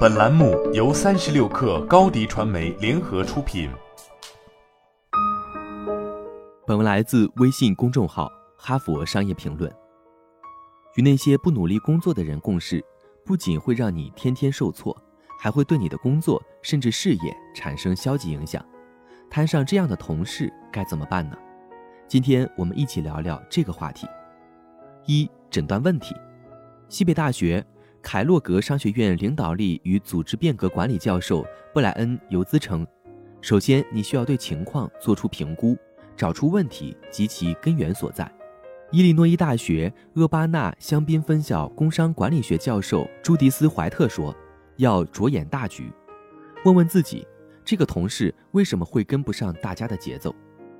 本栏目由三十六氪高低传媒联合出品。本文来自微信公众号《哈佛商业评论》。与那些不努力工作的人共事，不仅会让你天天受挫，还会对你的工作甚至事业产生消极影响。摊上这样的同事该怎么办呢？今天我们一起聊聊这个话题。一、诊断问题。西北大学。凯洛格商学院领导力与组织变革管理教授布莱恩·尤兹称：“首先，你需要对情况做出评估，找出问题及其根源所在。”伊利诺伊大学厄巴纳香槟分校工商管理学教授朱迪斯·怀特说：“要着眼大局，问问自己，这个同事为什么会跟不上大家的节奏？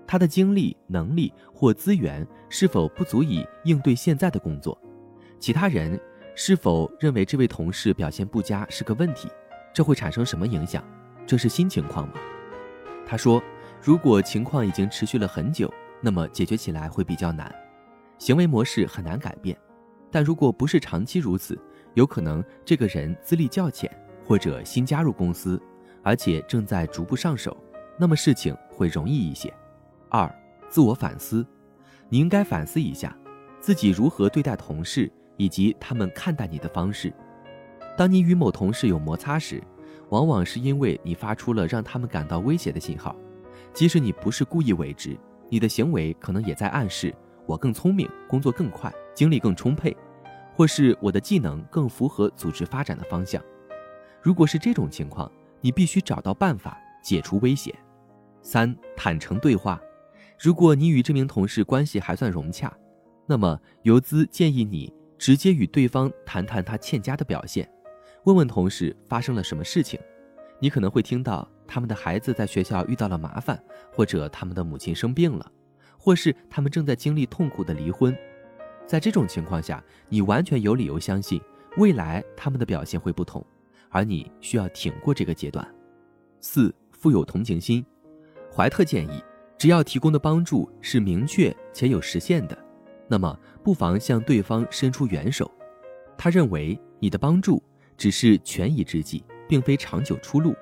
他的精力、能力或资源是否不足以应对现在的工作？其他人？”是否认为这位同事表现不佳是个问题？这会产生什么影响？这是新情况吗？他说，如果情况已经持续了很久，那么解决起来会比较难，行为模式很难改变。但如果不是长期如此，有可能这个人资历较浅，或者新加入公司，而且正在逐步上手，那么事情会容易一些。二，自我反思，你应该反思一下，自己如何对待同事。以及他们看待你的方式。当你与某同事有摩擦时，往往是因为你发出了让他们感到威胁的信号。即使你不是故意为之，你的行为可能也在暗示我更聪明、工作更快、精力更充沛，或是我的技能更符合组织发展的方向。如果是这种情况，你必须找到办法解除威胁。三、坦诚对话。如果你与这名同事关系还算融洽，那么游资建议你。直接与对方谈谈他欠佳的表现，问问同事发生了什么事情。你可能会听到他们的孩子在学校遇到了麻烦，或者他们的母亲生病了，或是他们正在经历痛苦的离婚。在这种情况下，你完全有理由相信未来他们的表现会不同，而你需要挺过这个阶段。四、富有同情心。怀特建议，只要提供的帮助是明确且有实现的。那么，不妨向对方伸出援手。他认为你的帮助只是权宜之计，并非长久出路。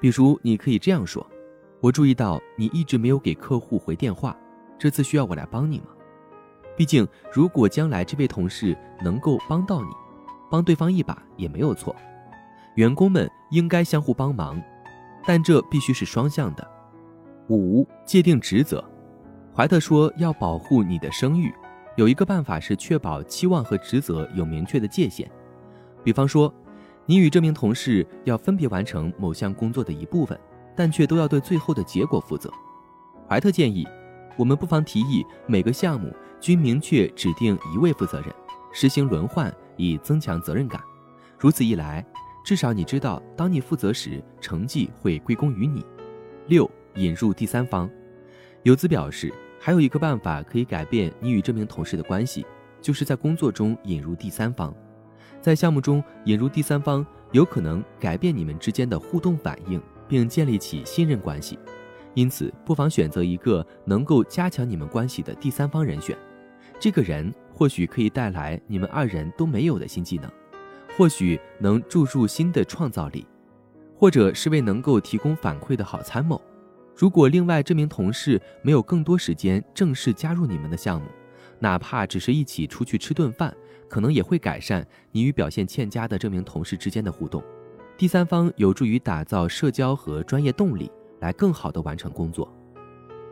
比如，你可以这样说：“我注意到你一直没有给客户回电话，这次需要我来帮你吗？”毕竟，如果将来这位同事能够帮到你，帮对方一把也没有错。员工们应该相互帮忙，但这必须是双向的。五、界定职责。怀特说：“要保护你的声誉，有一个办法是确保期望和职责有明确的界限。比方说，你与这名同事要分别完成某项工作的一部分，但却都要对最后的结果负责。”怀特建议，我们不妨提议每个项目均明确指定一位负责人，实行轮换以增强责任感。如此一来，至少你知道，当你负责时，成绩会归功于你。六、引入第三方。游资表示。还有一个办法可以改变你与这名同事的关系，就是在工作中引入第三方。在项目中引入第三方，有可能改变你们之间的互动反应，并建立起信任关系。因此，不妨选择一个能够加强你们关系的第三方人选。这个人或许可以带来你们二人都没有的新技能，或许能注入新的创造力，或者是位能够提供反馈的好参谋。如果另外这名同事没有更多时间正式加入你们的项目，哪怕只是一起出去吃顿饭，可能也会改善你与表现欠佳的这名同事之间的互动。第三方有助于打造社交和专业动力，来更好地完成工作。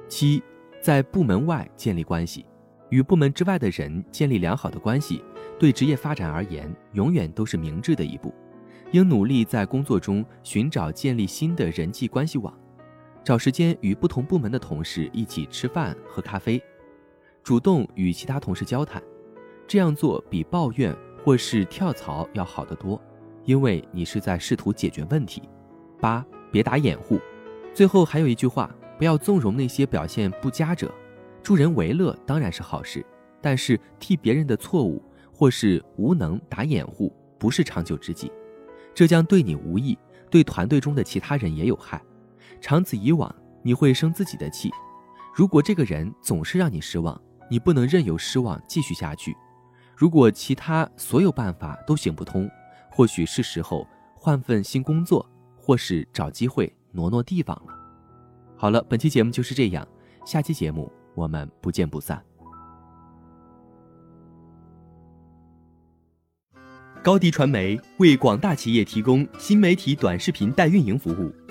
七，在部门外建立关系，与部门之外的人建立良好的关系，对职业发展而言永远都是明智的一步。应努力在工作中寻找建立新的人际关系网。找时间与不同部门的同事一起吃饭、喝咖啡，主动与其他同事交谈，这样做比抱怨或是跳槽要好得多，因为你是在试图解决问题。八，别打掩护。最后还有一句话：不要纵容那些表现不佳者。助人为乐当然是好事，但是替别人的错误或是无能打掩护不是长久之计，这将对你无益，对团队中的其他人也有害。长此以往，你会生自己的气。如果这个人总是让你失望，你不能任由失望继续下去。如果其他所有办法都行不通，或许是时候换份新工作，或是找机会挪挪地方了。好了，本期节目就是这样，下期节目我们不见不散。高迪传媒为广大企业提供新媒体短视频代运营服务，